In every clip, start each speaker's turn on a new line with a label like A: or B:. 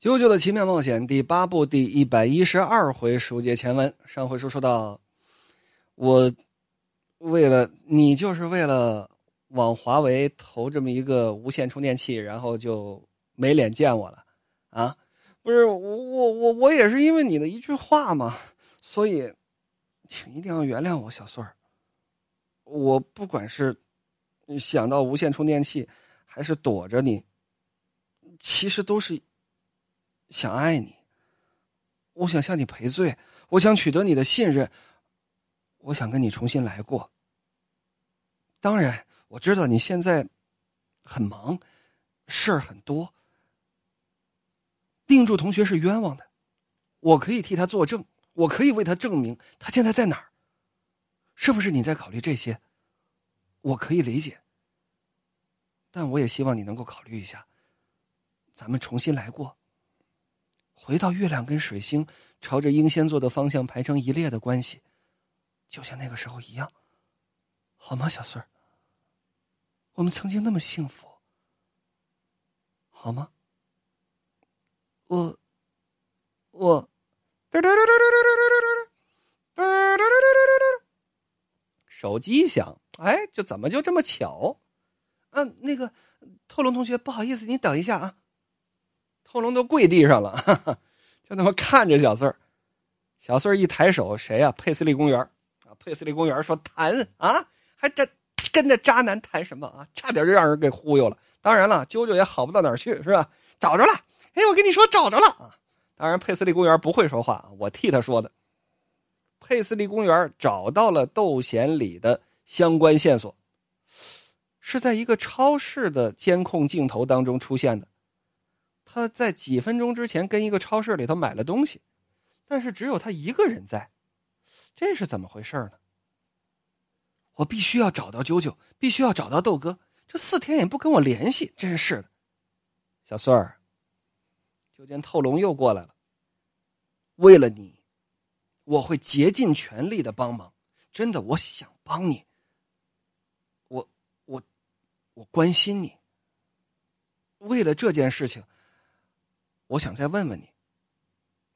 A: 《啾啾的奇妙冒险》第八部第一百一十二回书接前文。上回书说到，我为了你，就是为了往华为投这么一个无线充电器，然后就没脸见我了啊！不是我我我我也是因为你的一句话嘛，所以请一定要原谅我，小孙儿。我不管是想到无线充电器，还是躲着你，其实都是。想爱你，我想向你赔罪，我想取得你的信任，我想跟你重新来过。当然，我知道你现在很忙，事儿很多。定住同学是冤枉的，我可以替他作证，我可以为他证明他现在在哪儿。是不是你在考虑这些？我可以理解，但我也希望你能够考虑一下，咱们重新来过。回到月亮跟水星朝着英仙座的方向排成一列的关系，就像那个时候一样，好吗，小孙儿？我们曾经那么幸福，好吗？我，我，手机响，哎，就怎么就这么巧？嗯，那个透龙同学，不好意思，你等一下啊。后龙都跪地上了，就那么看着小四儿。小四儿一抬手，谁呀？佩斯利公园啊！佩斯利公园说谈啊，还这跟着渣男谈什么啊？差点就让人给忽悠了。当然了，啾啾也好不到哪儿去，是吧？找着了！哎，我跟你说，找着了啊！当然，佩斯利公园不会说话，我替他说的。佩斯利公园找到了窦贤礼的相关线索，是在一个超市的监控镜头当中出现的。他在几分钟之前跟一个超市里头买了东西，但是只有他一个人在，这是怎么回事呢？我必须要找到啾啾，必须要找到豆哥，这四天也不跟我联系，真是的。小孙儿，就见透龙又过来了。为了你，我会竭尽全力的帮忙，真的，我想帮你，我我我关心你。为了这件事情。我想再问问你，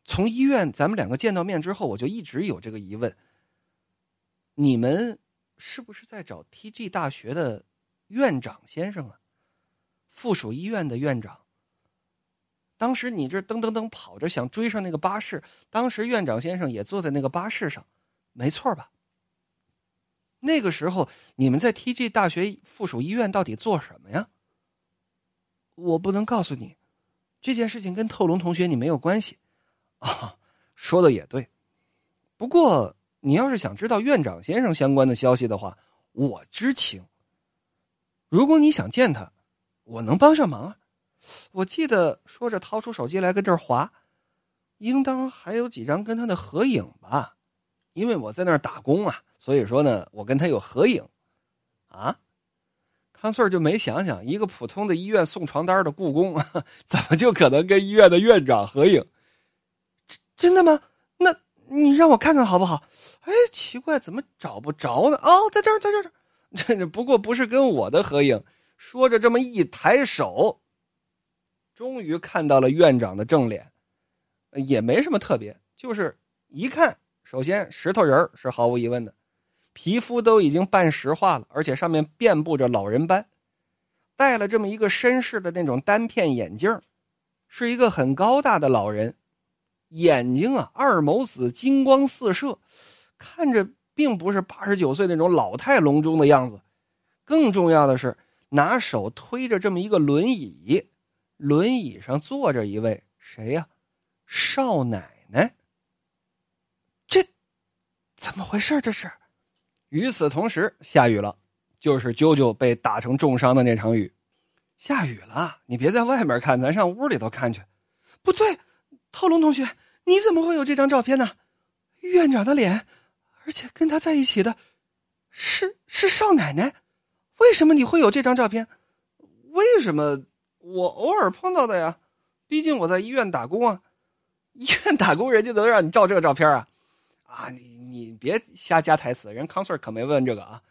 A: 从医院咱们两个见到面之后，我就一直有这个疑问：你们是不是在找 TG 大学的院长先生啊？附属医院的院长。当时你这噔噔噔跑着想追上那个巴士，当时院长先生也坐在那个巴士上，没错吧？那个时候你们在 TG 大学附属医院到底做什么呀？我不能告诉你。这件事情跟透龙同学你没有关系，啊，说的也对。不过你要是想知道院长先生相关的消息的话，我知情。如果你想见他，我能帮上忙啊。我记得说着掏出手机来跟这儿划，应当还有几张跟他的合影吧？因为我在那儿打工啊，所以说呢，我跟他有合影。啊？康顺就没想想，一个普通的医院送床单的故宫，怎么就可能跟医院的院长合影？真的吗？那你让我看看好不好？哎，奇怪，怎么找不着呢？哦，在这儿，在这儿，这 不过不是跟我的合影。说着，这么一抬手，终于看到了院长的正脸，也没什么特别，就是一看，首先石头人是毫无疑问的。皮肤都已经半石化了，而且上面遍布着老人斑，戴了这么一个绅士的那种单片眼镜，是一个很高大的老人，眼睛啊二眸子金光四射，看着并不是八十九岁那种老态龙钟的样子。更重要的是，拿手推着这么一个轮椅，轮椅上坐着一位谁呀？少奶奶。这怎么回事？这是？与此同时，下雨了，就是啾啾被打成重伤的那场雨。下雨了，你别在外面看，咱上屋里头看去。不对，透龙同学，你怎么会有这张照片呢？院长的脸，而且跟他在一起的，是是少奶奶。为什么你会有这张照片？为什么？我偶尔碰到的呀。毕竟我在医院打工啊。医院打工，人家能让你照这个照片啊？啊，你。你别瞎加台词，人康 Sir 可没问这个啊。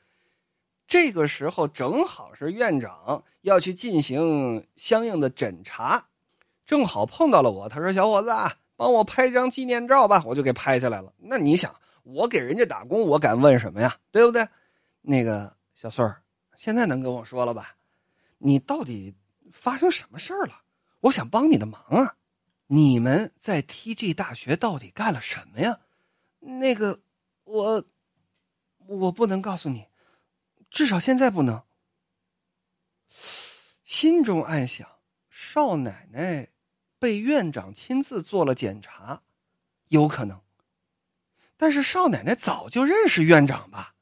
A: 这个时候正好是院长要去进行相应的诊查，正好碰到了我。他说：“小伙子，帮我拍张纪念照吧。”我就给拍下来了。那你想，我给人家打工，我敢问什么呀？对不对？那个小孙儿，现在能跟我说了吧？你到底发生什么事儿了？我想帮你的忙啊！你们在 TG 大学到底干了什么呀？那个，我，我不能告诉你，至少现在不能。心中暗想：少奶奶被院长亲自做了检查，有可能。但是少奶奶早就认识院长吧？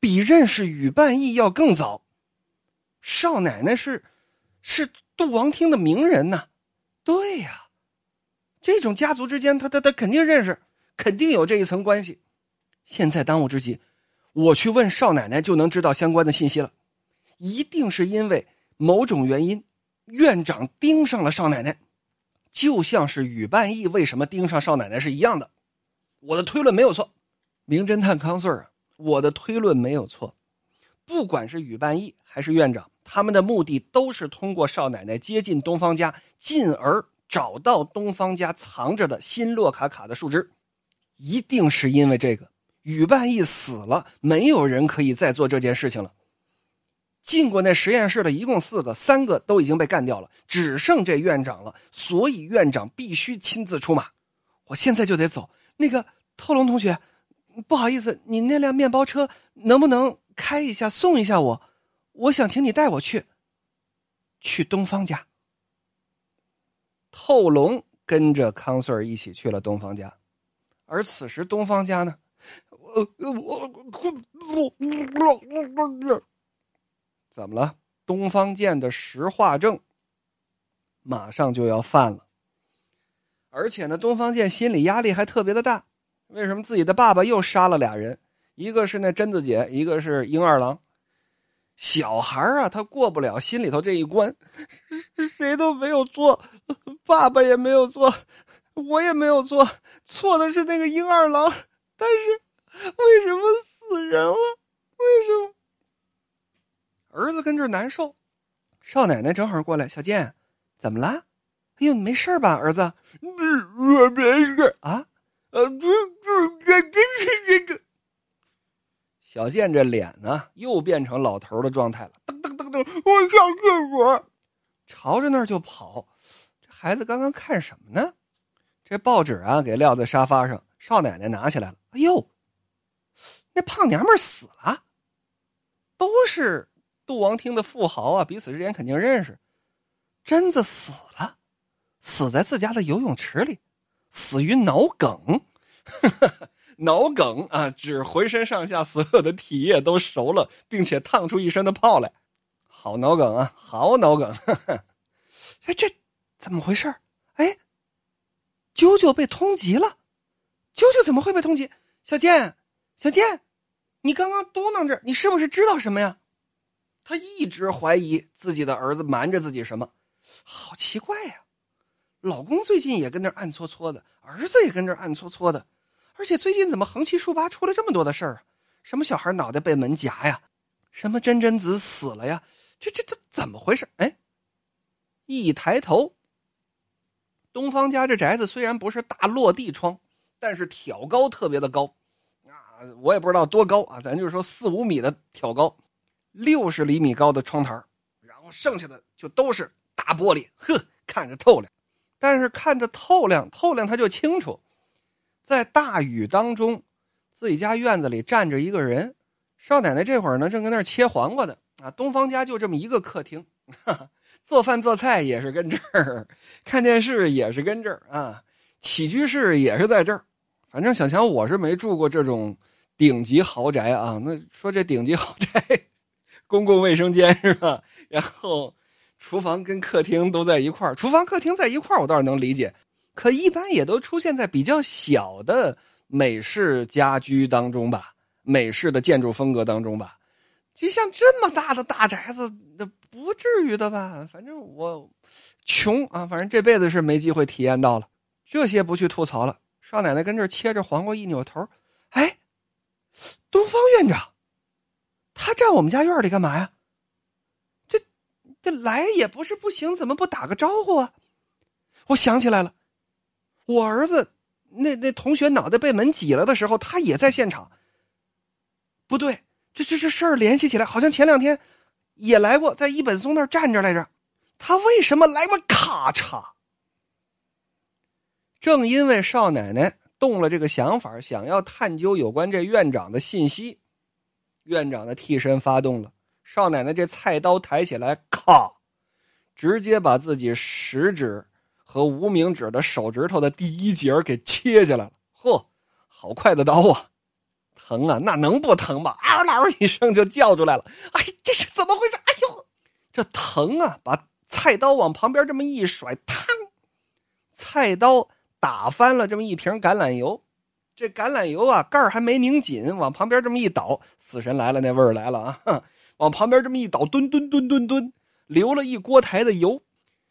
A: 比认识宇半义要更早。少奶奶是，是杜王厅的名人呐。对呀，这种家族之间，他他他肯定认识，肯定有这一层关系。现在当务之急，我去问少奶奶就能知道相关的信息了。一定是因为某种原因，院长盯上了少奶奶，就像是宇半义为什么盯上少奶奶是一样的。我的推论没有错，名侦探康 Sir 啊。我的推论没有错，不管是宇半义还是院长，他们的目的都是通过少奶奶接近东方家，进而找到东方家藏着的新洛卡卡的树枝。一定是因为这个，宇半义死了，没有人可以再做这件事情了。进过那实验室的一共四个，三个都已经被干掉了，只剩这院长了。所以院长必须亲自出马。我现在就得走。那个透龙同学。不好意思，你那辆面包车能不能开一下送一下我？我想请你带我去，去东方家。透龙跟着康 Sir 一起去了东方家，而此时东方家呢，我我我怎么了？东方剑的石化症马上就要犯了，而且呢，东方剑心理压力还特别的大。为什么自己的爸爸又杀了俩人？一个是那贞子姐，一个是英二郎。小孩啊，他过不了心里头这一关，谁都没有错，爸爸也没有错，我也没有错，错的是那个英二郎。但是为什么死人了？为什么？儿子跟这难受，少奶奶正好过来。小健，怎么了？哎呦，你没事吧，儿子？
B: 我没事
A: 啊。
B: 呃，这这这真是这个。
A: 小健这脸呢，又变成老头的状态了。噔噔噔噔，
B: 我上厕所，
A: 朝着那儿就跑。这孩子刚刚看什么呢？这报纸啊，给撂在沙发上。少奶奶拿起来了。哎呦，那胖娘们死了。都是杜王厅的富豪啊，彼此之间肯定认识。贞子死了，死在自家的游泳池里。死于脑梗，脑梗啊，指浑身上下所有的体液都熟了，并且烫出一身的泡来。好脑梗啊，好脑梗！哎，这怎么回事？哎，啾啾被通缉了。啾啾怎么会被通缉？小健，小健，你刚刚嘟囔着，你是不是知道什么呀？他一直怀疑自己的儿子瞒着自己什么，好奇怪呀。老公最近也跟那暗搓搓的，儿子也跟这暗搓搓的，而且最近怎么横七竖八出了这么多的事儿啊？什么小孩脑袋被门夹呀？什么真真子死了呀？这这这怎么回事？哎，一抬头，东方家这宅子虽然不是大落地窗，但是挑高特别的高，啊，我也不知道多高啊，咱就说四五米的挑高，六十厘米高的窗台然后剩下的就都是大玻璃，呵，看着透亮。但是看着透亮，透亮他就清楚，在大雨当中，自己家院子里站着一个人。少奶奶这会儿呢，正跟那儿切黄瓜呢。啊，东方家就这么一个客厅，哈哈做饭做菜也是跟这儿，看电视也是跟这儿啊，起居室也是在这儿。反正小强我是没住过这种顶级豪宅啊。那说这顶级豪宅，公共卫生间是吧？然后。厨房跟客厅都在一块儿，厨房客厅在一块儿，我倒是能理解。可一般也都出现在比较小的美式家居当中吧，美式的建筑风格当中吧。就像这么大的大宅子，不至于的吧？反正我穷啊，反正这辈子是没机会体验到了。这些不去吐槽了。少奶奶跟这切着黄瓜，一扭头，哎，东方院长，他站我们家院里干嘛呀？这这来也不是不行，怎么不打个招呼啊？我想起来了，我儿子那那同学脑袋被门挤了的时候，他也在现场。不对，这这这事儿联系起来，好像前两天也来过，在一本松那儿站着来着。他为什么来过？咔嚓！正因为少奶奶动了这个想法，想要探究有关这院长的信息，院长的替身发动了。少奶奶这菜刀抬起来，咔，直接把自己食指和无名指的手指头的第一节给切下来了。嚯，好快的刀啊！疼啊，那能不疼吗？嗷嗷一声就叫出来了。哎，怎么回事？哎呦，这疼啊！把菜刀往旁边这么一甩，嘡，菜刀。打翻了这么一瓶橄榄油，这橄榄油啊盖儿还没拧紧，往旁边这么一倒，死神来了，那味儿来了啊！往旁边这么一倒，吨吨吨吨吨，流了一锅台的油，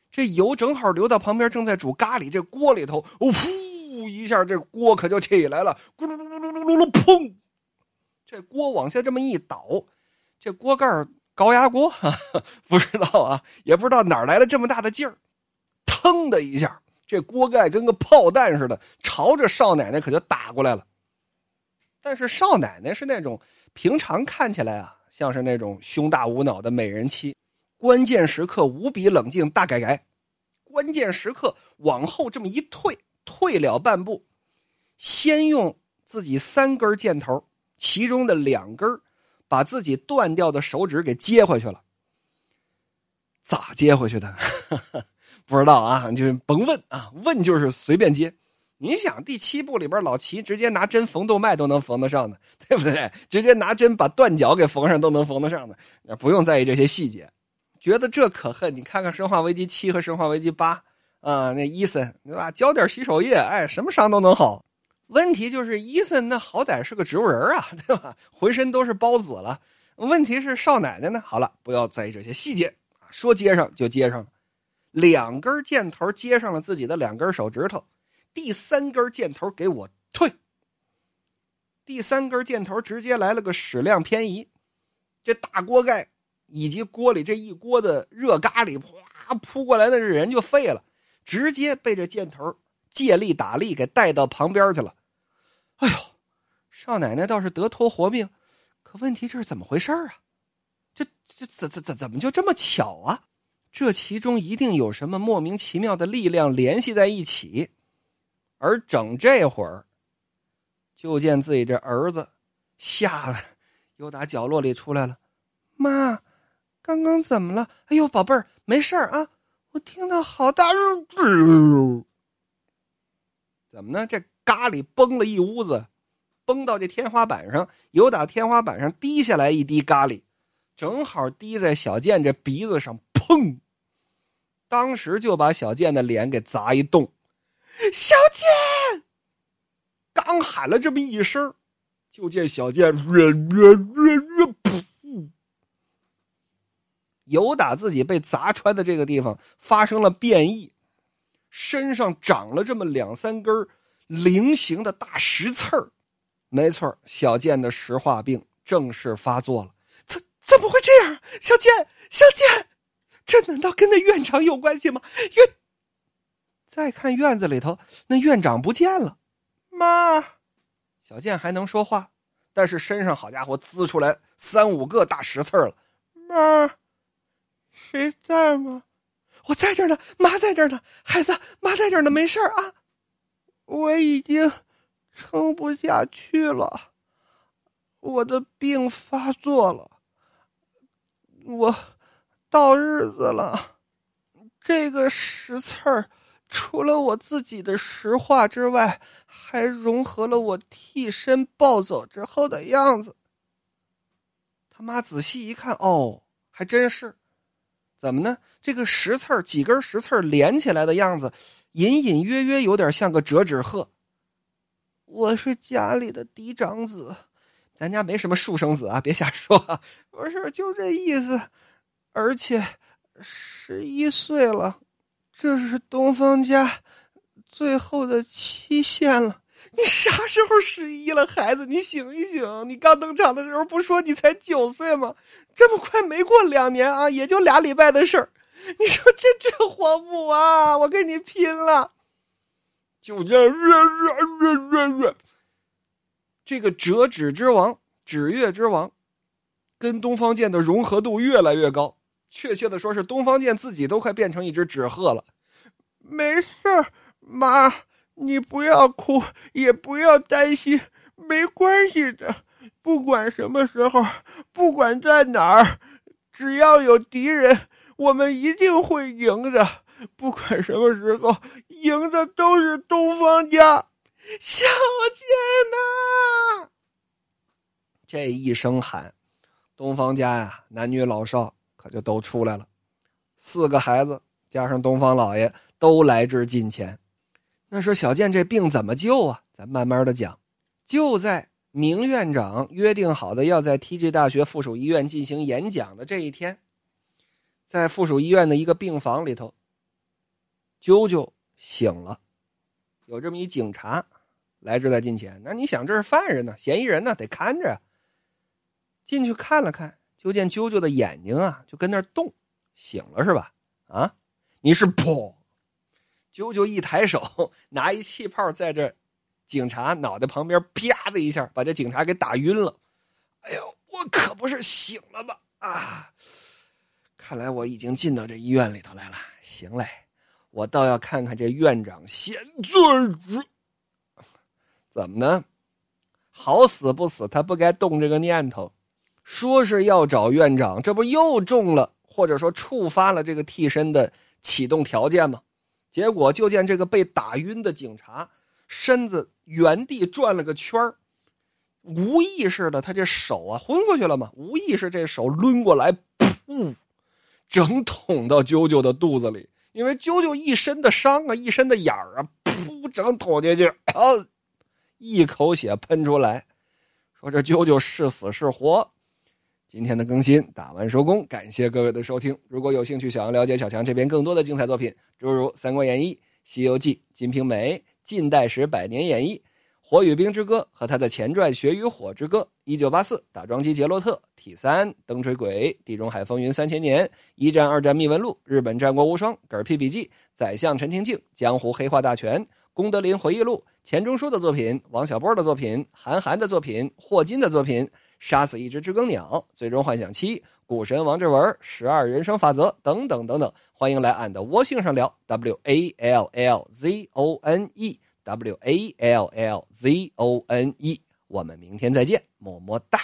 A: 这油正好流到旁边正在煮咖喱这锅里头，呼一下，这锅可就起来了，咕噜噜噜噜噜噜，砰！这锅往下这么一倒，这锅盖高压锅，不知道啊，也不知道哪来的这么大的劲儿，腾的一下。这锅盖跟个炮弹似的，朝着少奶奶可就打过来了。但是少奶奶是那种平常看起来啊，像是那种胸大无脑的美人妻，关键时刻无比冷静，大改改。关键时刻往后这么一退，退了半步，先用自己三根箭头，其中的两根把自己断掉的手指给接回去了。咋接回去的？不知道啊，就甭问啊，问就是随便接。你想第七部里边老齐直接拿针缝动脉都能缝得上的，对不对？直接拿针把断脚给缝上都能缝得上的，不用在意这些细节。觉得这可恨？你看看《生化危机七》和《生化危机八》啊，那伊森对吧？浇点洗手液，哎，什么伤都能好。问题就是伊森那好歹是个植物人啊，对吧？浑身都是孢子了。问题是少奶奶呢？好了，不要在意这些细节啊，说接上就接上了。两根箭头接上了自己的两根手指头，第三根箭头给我退。第三根箭头直接来了个矢量偏移，这大锅盖以及锅里这一锅的热咖喱，哗扑过来的人就废了，直接被这箭头借力打力给带到旁边去了。哎呦，少奶奶倒是得脱活命，可问题这是怎么回事啊？这这怎怎怎怎么就这么巧啊？这其中一定有什么莫名其妙的力量联系在一起，而整这会儿，就见自己这儿子吓得 又打角落里出来了。妈，刚刚怎么了？哎呦，宝贝儿，没事啊！我听到好大，怎么呢？这咖喱崩了一屋子，崩到这天花板上，有打天花板上滴下来一滴咖喱，正好滴在小健这鼻子上。砰！当时就把小健的脸给砸一洞。小健刚喊了这么一声，就见小健有打自己被砸穿的这个地方发生了变异，身上长了这么两三根菱形的大石刺儿。没错，小健的石化病正式发作了。怎怎么会这样？小健，小健！这难道跟那院长有关系吗？院，再看院子里头，那院长不见了。妈，小健还能说话，但是身上好家伙滋出来三五个大石刺儿了。妈，谁在吗？我在这儿呢，妈在这儿呢，孩子，妈在这儿呢，没事啊。我已经撑不下去了，我的病发作了，我。到日子了，这个石刺儿除了我自己的石化之外，还融合了我替身暴走之后的样子。他妈仔细一看，哦，还真是，怎么呢？这个石刺儿几根石刺儿连起来的样子，隐隐约约有点像个折纸鹤。我是家里的嫡长子，咱家没什么庶生子啊，别瞎说。啊不是，就这意思。而且，十一岁了，这是东方家最后的期限了。你啥时候十一了，孩子？你醒一醒！你刚登场的时候不说你才九岁吗？这么快没过两年啊，也就俩礼拜的事儿。你说这这荒木啊，我跟你拼了！就这样越越越越越，这个折纸之王、纸月之王，跟东方剑的融合度越来越高。确切的说，是东方剑自己都快变成一只纸鹤了。
B: 没事儿妈，你不要哭，也不要担心，没关系的。不管什么时候，不管在哪儿，只要有敌人，我们一定会赢的。不管什么时候，赢的都是东方家。
A: 小剑呐！这一声喊，东方家呀，男女老少。可就都出来了，四个孩子加上东方老爷都来至近前。那说小健这病怎么救啊？咱慢慢的讲。就在明院长约定好的要在 TG 大学附属医院进行演讲的这一天，在附属医院的一个病房里头，啾啾醒了，有这么一警察来至在近前。那你想，这是犯人呢，嫌疑人呢，得看着。进去看了看。就见啾啾的眼睛啊，就跟那动，醒了是吧？啊，你是不？啾啾一抬手，拿一气泡在这警察脑袋旁边啪的一下，把这警察给打晕了。哎呦，我可不是醒了吗？啊，看来我已经进到这医院里头来了。行嘞，我倒要看看这院长现在怎么呢？好死不死，他不该动这个念头。说是要找院长，这不又中了，或者说触发了这个替身的启动条件吗？结果就见这个被打晕的警察身子原地转了个圈无意识的他这手啊昏过去了嘛，无意识这手抡过来，噗，整捅到啾啾的肚子里，因为啾啾一身的伤啊，一身的眼儿啊，噗，整捅进去，啊，一口血喷出来，说这啾啾是死是活。今天的更新打完收工，感谢各位的收听。如果有兴趣想要了解小强这边更多的精彩作品，诸如《三国演义》《西游记》《金瓶梅》《近代史百年演义》《火与冰之歌》和他的前传《雪与火之歌》《一九八四》《打桩机杰洛特》《T 三》《灯锤鬼》《地中海风云三千年》《一战二战秘闻录》《日本战国无双》《嗝屁笔记》《宰相陈廷敬》《江湖黑话大全》《功德林回忆录》钱钟书的作品、王小波的作品、韩寒的作品、霍金的作品。杀死一只知更鸟，最终幻想七，股神王志文，十二人生法则等等等等，欢迎来俺的窝性上聊，w a l l z o n e，w a l l z o n e，我们明天再见，么么哒。